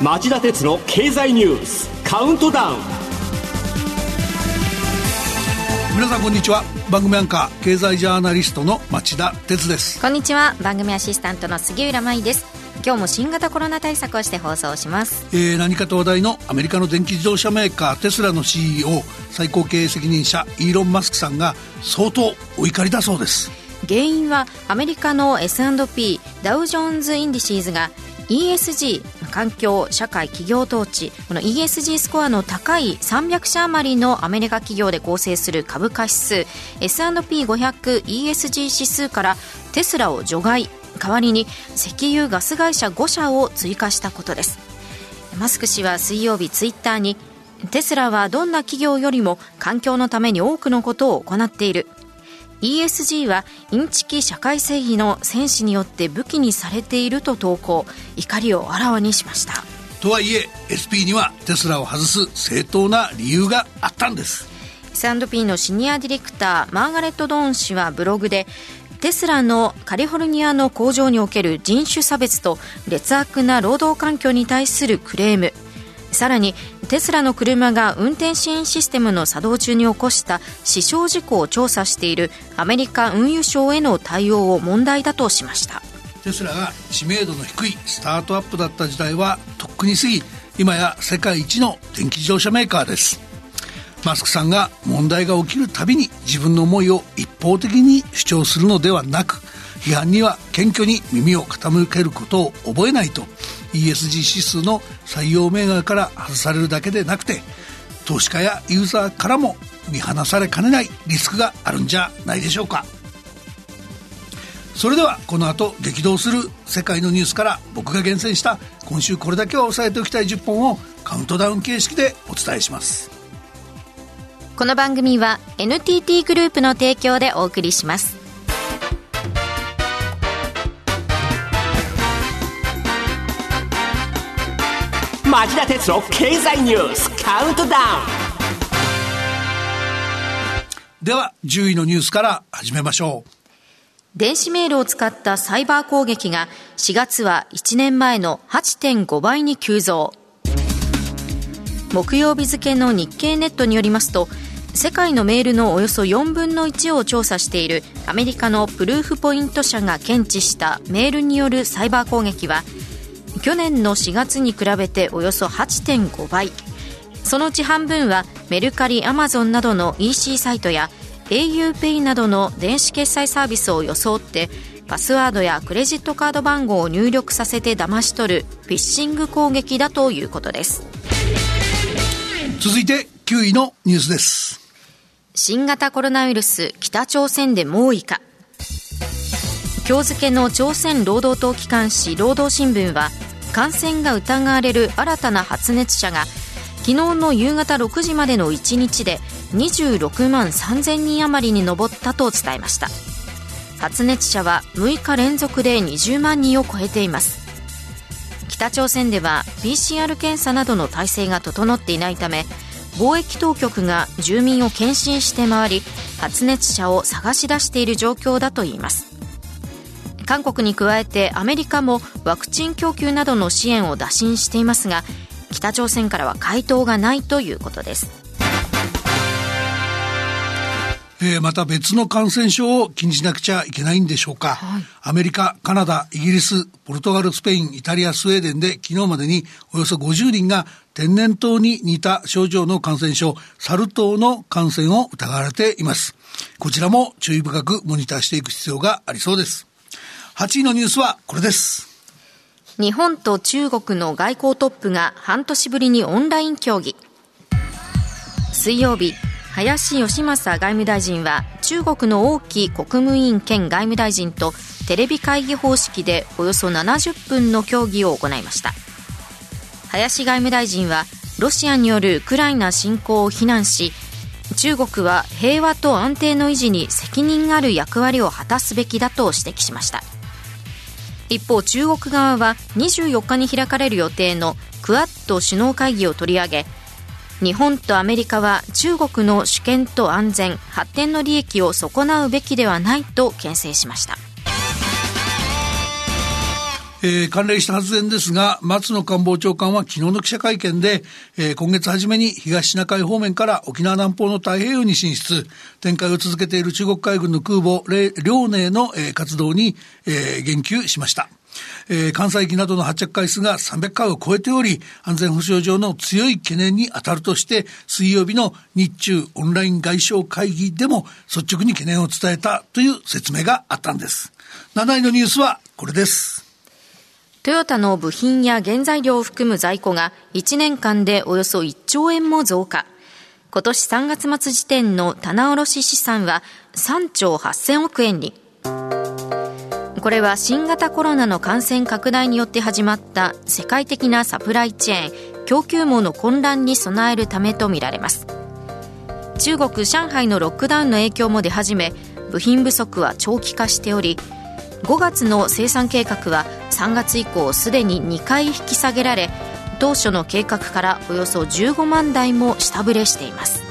町田鉄の経済ニュースカウントダウン。皆さんこんにちは。番組アンカー経済ジャーナリストの町田鉄です。こんにちは。番組アシスタントの杉浦舞です。今日も新型コロナ対策をして放送します、えー、何かと話題のアメリカの電気自動車メーカーテスラの CEO 最高経営責任者イーロン・マスクさんが相当お怒りだそうです。原因はアメリカの S&P ダウジョーンズ・インディシーズが ESG 環境社会企業統治。この ESG スコアの高い300社余りのアメリカ企業で構成する株価指数。S&P500ESG 指数からテスラを除外。代わりに石油ガス会社5社を追加したことです。マスク氏は水曜日ツイッターにテスラはどんな企業よりも環境のために多くのことを行っている。ESG はインチキ社会正義の戦士によって武器にされていると投稿。怒りをあらわにしました。とはいえ SP にはテスラを外す正当な理由があったんです。S&P のシニアディレクターマーガレット・ドーン氏はブログでテスラのカリフォルニアの工場における人種差別と劣悪な労働環境に対するクレームさらにテスラの車が運転支援システムの作動中に起こした死傷事故を調査しているアメリカ運輸省への対応を問題だとしました。テスラが知名度の低いスタートアップだった時代はとっくに過ぎ今や世界一の電気自動車メーカーです。マスクさんが問題が起きるたびに自分の思いを一方的に主張するのではなく批判には謙虚に耳を傾けることを覚えないと ESG 指数の採用銘柄から外されるだけでなくて投資家やユーザーからも見放されかねないリスクがあるんじゃないでしょうか。それではこの後激動する世界のニュースから僕が厳選した今週これだけは押さえておきたい10本をカウントダウン形式でお伝えします。この番組は NTT グループの提供でお送りします。町田哲郎経済ニュースカウントダウン。では10位のニュースから始めましょう。電子メールを使ったサイバー攻撃が4月は1年前の8.5倍に急増。木曜日付の日経ネットによりますと世界のメールのおよそ4分の1を調査しているアメリカのプルーフポイント社が検知したメールによるサイバー攻撃は去年の4月に比べておよそ8.5倍。そのうち半分はメルカリアマゾンなどの EC サイトや auPay などの電子決済サービスを装ってパスワードやクレジットカード番号を入力させて騙し取るフィッシング攻撃だということです。続いて9位のニュースです。新型コロナウイルス北朝鮮で猛威か。今日付の朝鮮労働党機関紙労働新聞は感染が疑われる新たな発熱者が昨日の夕方6時までの1日で26万3000人余りに上ったと伝えました。発熱者は6日連続で20万人を超えています。北朝鮮では PCR 検査などの体制が整っていないため貿易当局が住民を検診して回り発熱者を探し出している状況だといいます。韓国に加えてアメリカもワクチン供給などの支援を打診していますが北朝鮮からは回答がないということですえー、また別の感染症を気にしなくちゃいけないんでしょうか、はい、アメリカ、カナダ、イギリス、ポルトガル、スペイン、イタリア、スウェーデンで昨日までにおよそ50人が天然痘に似た症状の感染症、サル痘の感染を疑われています。こちらも注意深くモニターしていく必要がありそうです。8位のニュースはこれです。日本と中国の外交トップが半年ぶりにオンライン協議。水曜日、林芳正外務大臣は中国の王毅国務委員兼外務大臣とテレビ会議方式でおよそ70分の協議を行いました林外務大臣はロシアによるウクライナ侵攻を非難し中国は平和と安定の維持に責任ある役割を果たすべきだと指摘しました一方中国側は24日に開かれる予定のクアッド首脳会議を取り上げ日本とアメリカは中国の主権と安全発展の利益を損なうべきではないと牽制しました。えー、関連した発言ですが、松野官房長官は昨日の記者会見で、えー、今月初めに東シナ海方面から沖縄南方の太平洋に進出、展開を続けている中国海軍の空母、遼寧の、えー、活動に、えー、言及しました。えー、関西機などの発着回数が300回を超えており、安全保障上の強い懸念に当たるとして、水曜日の日中オンライン外相会議でも率直に懸念を伝えたという説明があったんです。7位のニュースはこれです。トヨタの部品や原材料を含む在庫が1年間でおよそ1兆円も増加。今年3月末時点の棚卸資産は3兆8000億円に。これは新型コロナの感染拡大によって始まった世界的なサプライチェーン供給網の混乱に備えるためとみられます中国上海のロックダウンの影響も出始め部品不足は長期化しており5月の生産計画は3月以降すでに2回引き下げられ当初の計画からおよそ15万台も下振れしています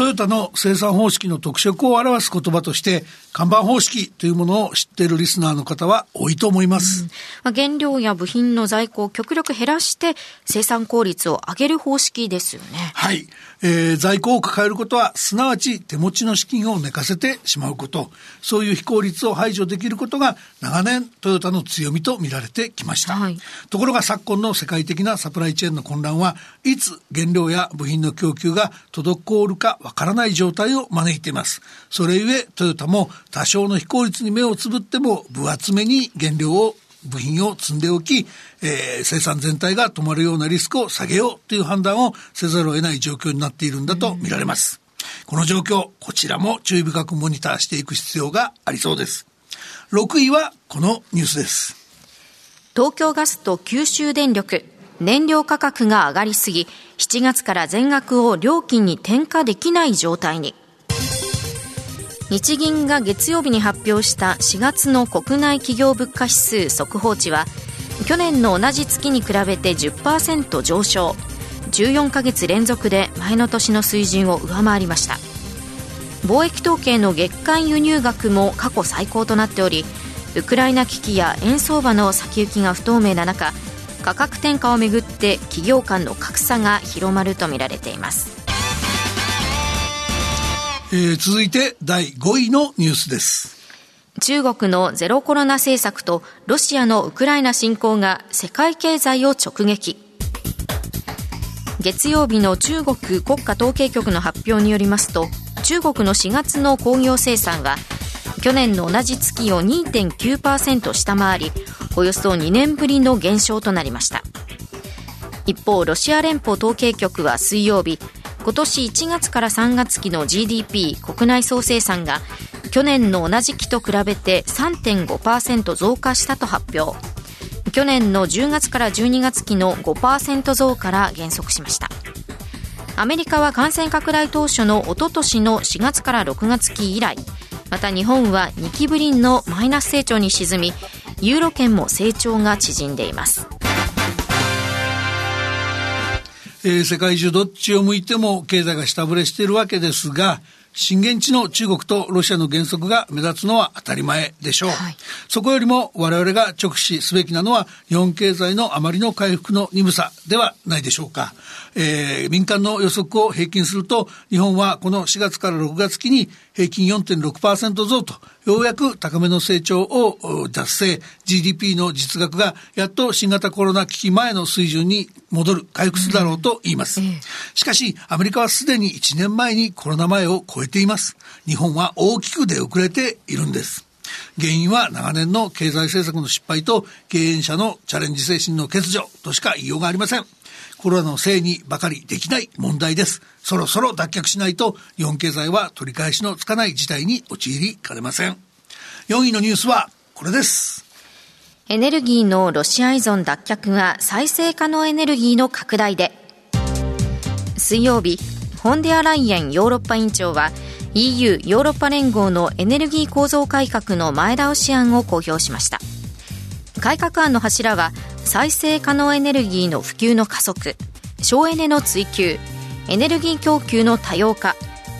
トヨタの生産方式の特色を表す言葉として看板方式というものを知っているリスナーの方は多いと思います。うん、原料や部品の在庫を極力減らして生産効率を上げる方式ですよね。はい。えー、在庫を抱えることは、すなわち手持ちの資金を寝かせてしまうこと。そういう非効率を排除できることが長年トヨタの強みと見られてきました。はい、ところが昨今の世界的なサプライチェーンの混乱はいつ原料や部品の供給が滞るかわからない状態を招いています。それゆえトヨタも多少の非効率に目をつぶっても分厚めに原料を部品を積んでおき、えー、生産全体が止まるようなリスクを下げようという判断をせざるを得ない状況になっているんだと見られます。この状況、こちらも注意深くモニターしていく必要がありそうです。6位はこのニュースです。東京ガスと九州電力、燃料価格が上がりすぎ、7月から全額を料金に転嫁できない状態に。日銀が月曜日に発表した4月の国内企業物価指数速報値は去年の同じ月に比べて10%上昇。14ヶ月連続で前の年の水準を上回りました。貿易統計の月間輸入額も過去最高となっておりウクライナ危機や円相場の先行きが不透明な中価格転嫁をめぐって企業間の格差が広まるとみられています。えー、続いて第5位のニュースです。中国のゼロコロナ政策とロシアのウクライナ侵攻が世界経済を直撃。月曜日の中国国家統計局の発表によりますと、中国の4月の工業生産は、去年の同じ月を2.9%下回り、およそ2年ぶりの減少となりました。一方、ロシア連邦統計局は水曜日、今年1月から3月期の GDP 国内総生産が去年の同じ期と比べて3.5%増加したと発表。去年の10月から12月期の5%増から減速しました。アメリカは感染拡大当初のおととしの4月から6月期以来また日本は2期ぶりのマイナス成長に沈みユーロ圏も成長が縮んでいます。えー、世界中どっちを向いても経済が下振れしているわけですが、震源地の中国とロシアの原則が目立つのは当たり前でしょう。はい、そこよりも我々が直視すべきなのは日本経済のあまりの回復の鈍さではないでしょうか。えー、民間の予測を平均すると日本はこの4月から6月期に平均4.6%増とようやく高めの成長を達成 GDP の実額がやっと新型コロナ危機前の水準に戻る回復するだろうと言います。しかしアメリカはすでに1年前にコロナ前を超えています。日本は大きく出遅れているんです。原因は長年の経済政策の失敗と経営者のチャレンジ精神の欠如としか言いようがありません。コロナのせいにばかりできない問題です。そろそろ脱却しないと日本経済は取り返しのつかない事態に陥りかねません。4位のニュースはこれです。エネルギーのロシア依存脱却が再生可能エネルギーの拡大で水曜日ホンデアライエンヨーロッパ委員長は EU ヨーロッパ連合のエネルギー構造改革の前倒し案を公表しました改革案の柱は再生可能エネルギーの普及の加速省エネの追求エネルギー供給の多様化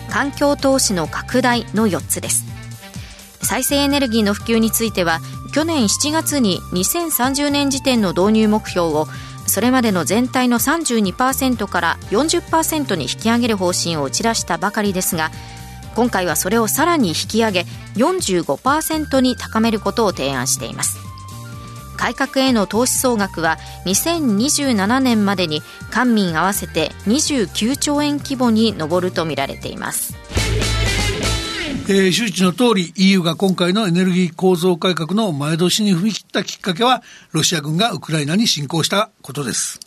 環境投資の拡大の4つです。再生エネルギーの普及については去年7月に2030年時点の導入目標をそれまでの全体の32%から40%に引き上げる方針を打ち出したばかりですが今回はそれをさらに引き上げ45%に高めることを提案しています。改革への投資総額は2027年までに官民合わせて29兆円規模に上るとみられていますえー、周知の通り EU が今回のエネルギー構造改革の前倒しに踏み切ったきっかけはロシア軍がウクライナに侵攻したことです。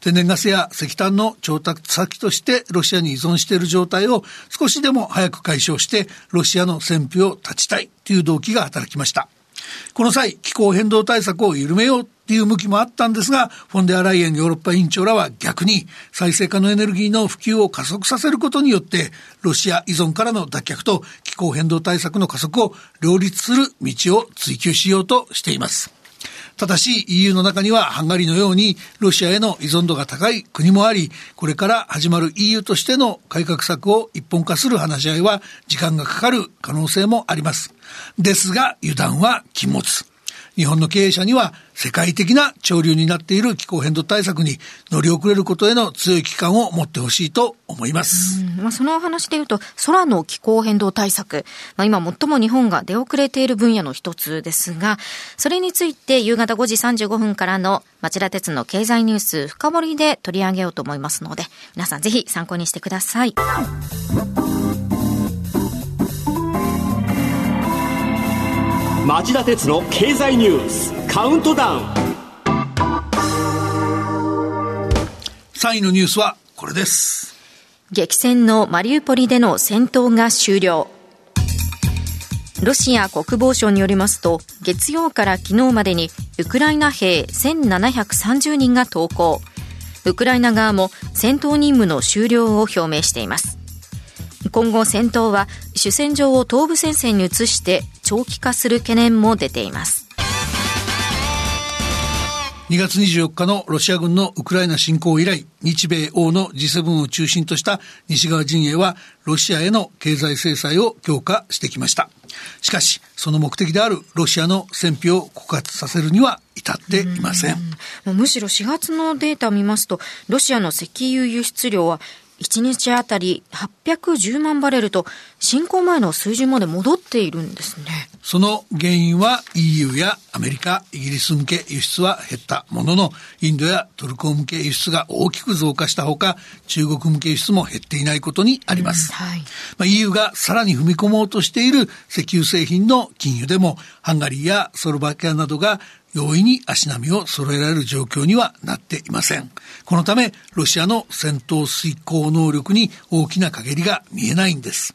天然ガスや石炭の調達先としてロシアに依存している状態を少しでも早く解消してロシアの戦費を断ちたいという動機が働きました。この際、気候変動対策を緩めようという向きもあったんですが、フォンデアライエンヨーロッパ委員長らは逆に再生可能エネルギーの普及を加速させることによって、ロシア依存からの脱却と気候変動対策の加速を両立する道を追求しようとしています。ただし EU の中にはハンガリーのようにロシアへの依存度が高い国もあり、これから始まる EU としての改革策を一本化する話し合いは時間がかかる可能性もあります。ですが油断は禁物。日本の経営者には世界的な潮流になっている気候変動対策に乗り遅れることへの強い危機感を持ってほしいと思います。まあ、そのお話で言うと、空の気候変動対策、まあ、今最も日本が出遅れている分野の一つですが、それについて夕方5時35分からの町田鉄の経済ニュース深掘りで取り上げようと思いますので、皆さんぜひ参考にしてください。町田鉄の経済ニュースカウントダウン。3位のニュースはこれです。激戦のマリウポリでの戦闘が終了。ロシア国防省によりますと月曜から昨日までにウクライナ兵1730人が投降。ウクライナ側も戦闘任務の終了を表明しています今後戦闘は主戦場を東部戦線に移して長期化する懸念も出ています2月24日のロシア軍のウクライナ侵攻以来、日米欧の G7 を中心とした西側陣営は、ロシアへの経済制裁を強化してきました。しかし、その目的であるロシアの戦費を枯渇させるには至っていません。むしろ4月のデータを見ますと、ロシアの石油輸出量は1日あたり810万バレルと侵攻前の水準まで戻っているんですね。その原因は EU やアメリカ、イギリス向け輸出は減ったものの、インドやトルコ向け輸出が大きく増加したほか、中国向け輸出も減っていないことにあります。うんはい、まあ、EU がさらに踏み込もうとしている石油製品の禁輸でも、ハンガリーやソロバキアなどが容易に足並みを揃えられる状況にはなっていません。このため、ロシアの戦闘遂行能力に大きな陰りが見えないんです。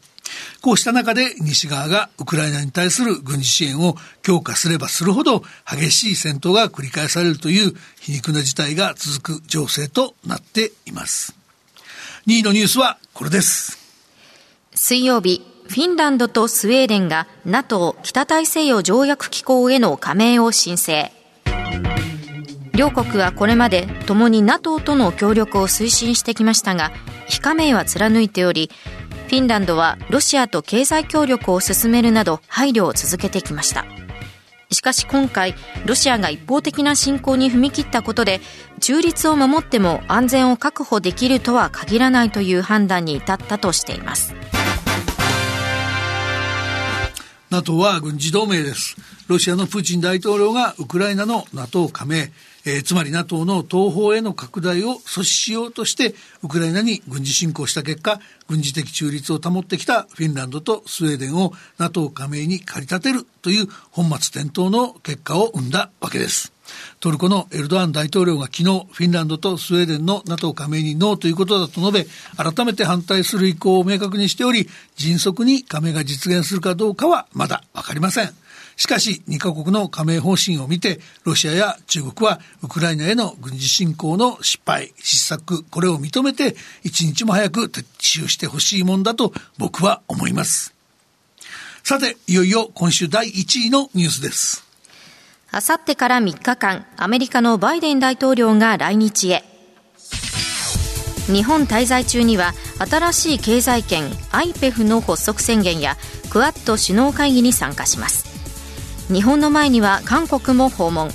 こうした中で西側がウクライナに対する軍事支援を強化すればするほど激しい戦闘が繰り返されるという皮肉な事態が続く情勢となっています。2位のニュースはこれです。水曜日、フィンランドとスウェーデンが NATO 北大西洋条約機構への加盟を申請。両国はこれまで共に NATO との協力を推進してきましたが、非加盟は貫いており、フィンランドはロシアと経済協力を進めるなど配慮を続けてきました。しかし今回、ロシアが一方的な侵攻に踏み切ったことで、中立を守っても安全を確保できるとは限らないという判断に至ったとしています。NATO は軍事同盟です。ロシアのプーチン大統領がウクライナの NATO 加盟、えー、つまり NATO の東方への拡大を阻止しようとしてウクライナに軍事侵攻した結果軍事的中立を保ってきたフィンランドとスウェーデンを NATO 加盟に駆り立てるという本末転倒の結果を生んだわけです。トルコのエルドアン大統領が昨日フィンランドとスウェーデンの NATO 加盟にノーということだと述べ改めて反対する意向を明確にしており迅速に加盟が実現するかどうかはまだ分かりません。しかし、2カ国の加盟方針を見て、ロシアや中国はウクライナへの軍事侵攻の失敗、失策、これを認めて、一日も早く撤収してほしいもんだと僕は思います。さて、いよいよ今週第1位のニュースです。あさってから3日間、アメリカのバイデン大統領が来日へ。日本滞在中には新しい経済圏 IPEF の発足宣言やクアッド首脳会議に参加します。日本の前には韓国も訪問。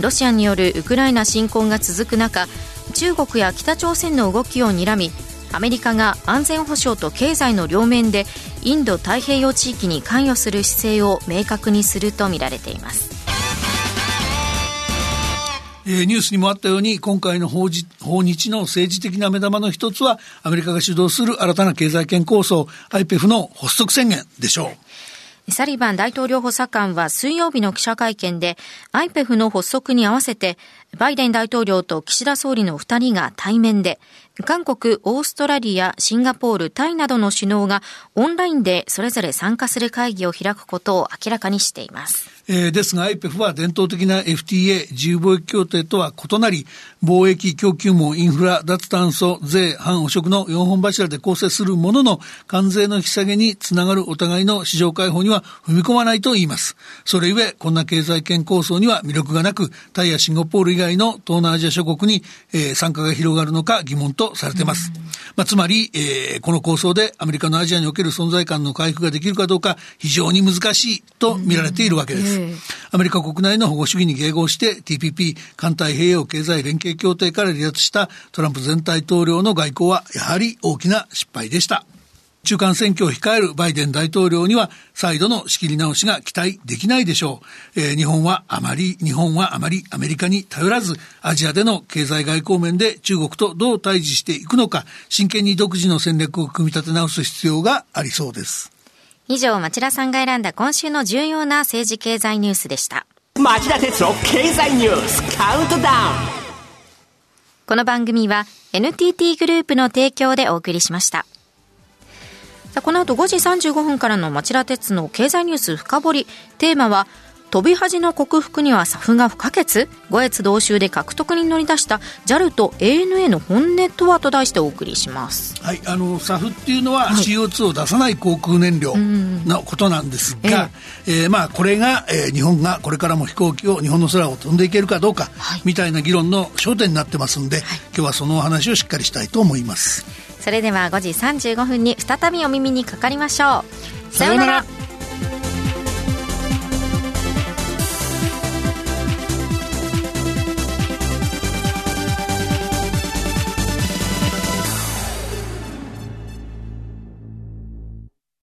ロシアによるウクライナ侵攻が続く中中国や北朝鮮の動きを睨みアメリカが安全保障と経済の両面でインド太平洋地域に関与する姿勢を明確にするとみられています。えー、ニュースにもあったように、今回の訪日の政治的な目玉の一つは、アメリカが主導する新たな経済圏構想、IPEF の発足宣言でしょう。サリバン大統領補佐官は水曜日の記者会見で、IPEF の発足に合わせて、バイデン大統領と岸田総理の二人が対面で、韓国、オーストラリア、シンガポール、タイなどの首脳がオンラインでそれぞれ参加する会議を開くことを明らかにしています。えー、ですが IPEF は伝統的な FTA 自由貿易協定とは異なり、貿易供給網、インフラ、脱炭素、税、反汚職の4本柱で構成するものの、関税の引き下げにつながるお互いの市場開放には踏み込まないと言います。それゆえ、こんな経済圏構想には魅力がなく、タイやシンガポール以外の東南アジア諸国に、えー、参加が広がるのか疑問とされています。まあ、つまり、えー、この構想でアメリカのアジアにおける存在感の回復ができるかどうか、非常に難しいと見られているわけです。アメリカ国内の保護主義に迎合して TPP 環太平洋経済連携協定から離脱したトランプ前大統領の外交はやはり大きな失敗でした。中間選挙を控えるバイデン大統領には再度の仕切り直しが期待できないでしょう。えー、日本はあまり、日本はあまりアメリカに頼らず、アジアでの経済外交面で中国とどう対峙していくのか、真剣に独自の戦略を組み立て直す必要がありそうです。以上、町田さんが選んだ今週の重要な政治経済ニュースでした。町田哲郎経済ニュースカウントダウンこの番組は NTT グループの提供でお送りしました。この後5時35分からの町田鉄の経済ニュース深掘り。テーマは飛び恥の克服には SAF が不可欠？五越同州で獲得に乗り出した JAL と ANA の本音とはと題してお送りします。はいあの SAF っていうのは CO2 を出さない航空燃料のことなんですが、はい、えー、まあこれが、えー、日本がこれからも飛行機を日本の空を飛んでいけるかどうか、はい、みたいな議論の焦点になってますんで、はい、今日はそのお話をしっかりしたいと思いますそれでは5時35分に再びお耳にかかりましょうさようなら